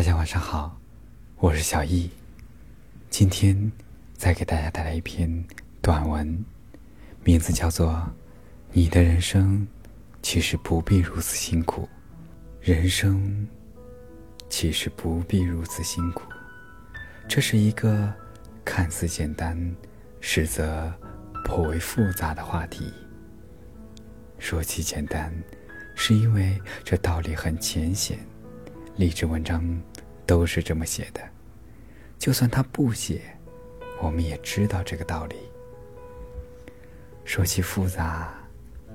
大家晚上好，我是小易。今天再给大家带来一篇短文，名字叫做《你的人生其实不必如此辛苦》。人生其实不必如此辛苦，这是一个看似简单，实则颇为复杂的话题。说起简单，是因为这道理很浅显。励志文章都是这么写的，就算他不写，我们也知道这个道理。说起复杂，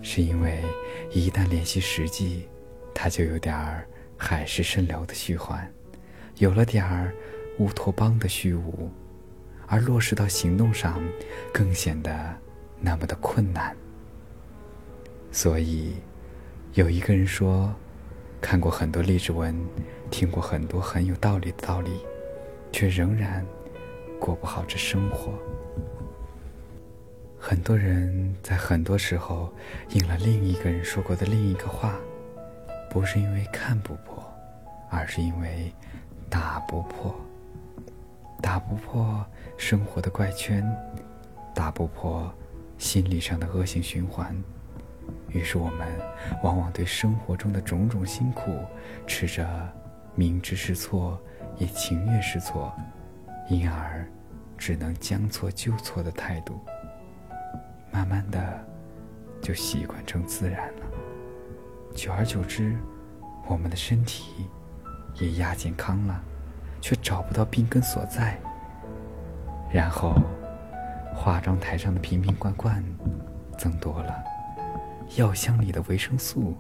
是因为一旦联系实际，它就有点儿海市蜃楼的虚幻，有了点儿乌托邦的虚无，而落实到行动上，更显得那么的困难。所以，有一个人说。看过很多励志文，听过很多很有道理的道理，却仍然过不好这生活。很多人在很多时候应了另一个人说过的另一个话，不是因为看不破，而是因为打不破，打不破生活的怪圈，打不破心理上的恶性循环。于是我们往往对生活中的种种辛苦，持着明知是错也情愿是错，因而只能将错就错的态度。慢慢的，就习惯成自然了。久而久之，我们的身体也亚健康了，却找不到病根所在。然后，化妆台上的瓶瓶罐罐增多了。药箱里的维生素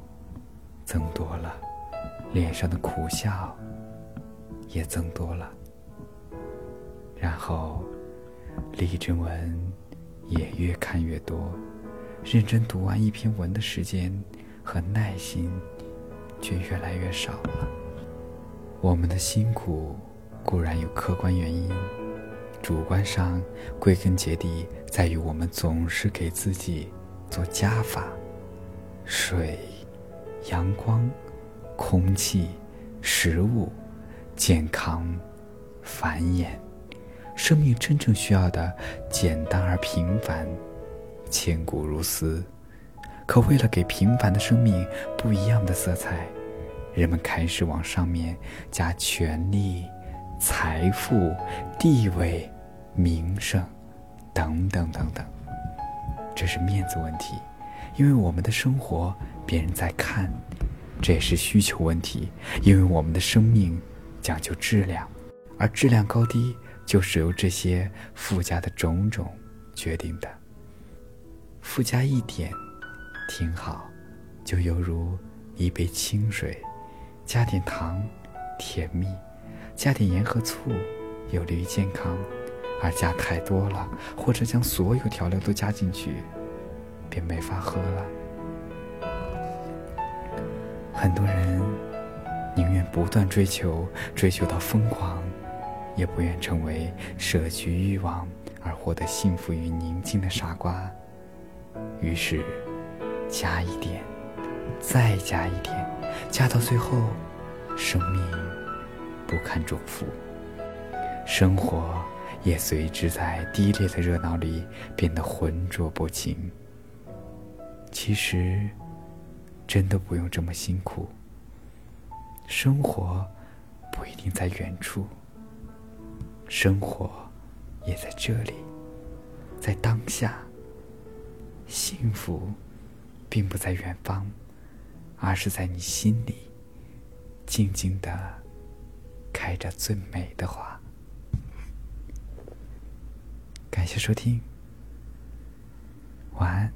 增多了，脸上的苦笑也增多了。然后，励志文也越看越多，认真读完一篇文的时间和耐心却越来越少了。我们的辛苦固然有客观原因，主观上归根结底在于我们总是给自己做加法。水、阳光、空气、食物、健康、繁衍，生命真正需要的简单而平凡，千古如斯。可为了给平凡的生命不一样的色彩，人们开始往上面加权力、财富、地位、名声，等等等等。这是面子问题。因为我们的生活别人在看，这也是需求问题。因为我们的生命讲究质量，而质量高低就是由这些附加的种种决定的。附加一点挺好，就犹如一杯清水，加点糖甜蜜，加点盐和醋有利于健康，而加太多了，或者将所有调料都加进去。便没法喝了。很多人宁愿不断追求，追求到疯狂，也不愿成为舍去欲望而获得幸福与宁静的傻瓜。于是，加一点，再加一点，加到最后，生命不堪重负，生活也随之在低劣的热闹里变得浑浊不清。其实，真的不用这么辛苦。生活不一定在远处，生活也在这里，在当下。幸福并不在远方，而是在你心里，静静的开着最美的花。感谢收听。晚安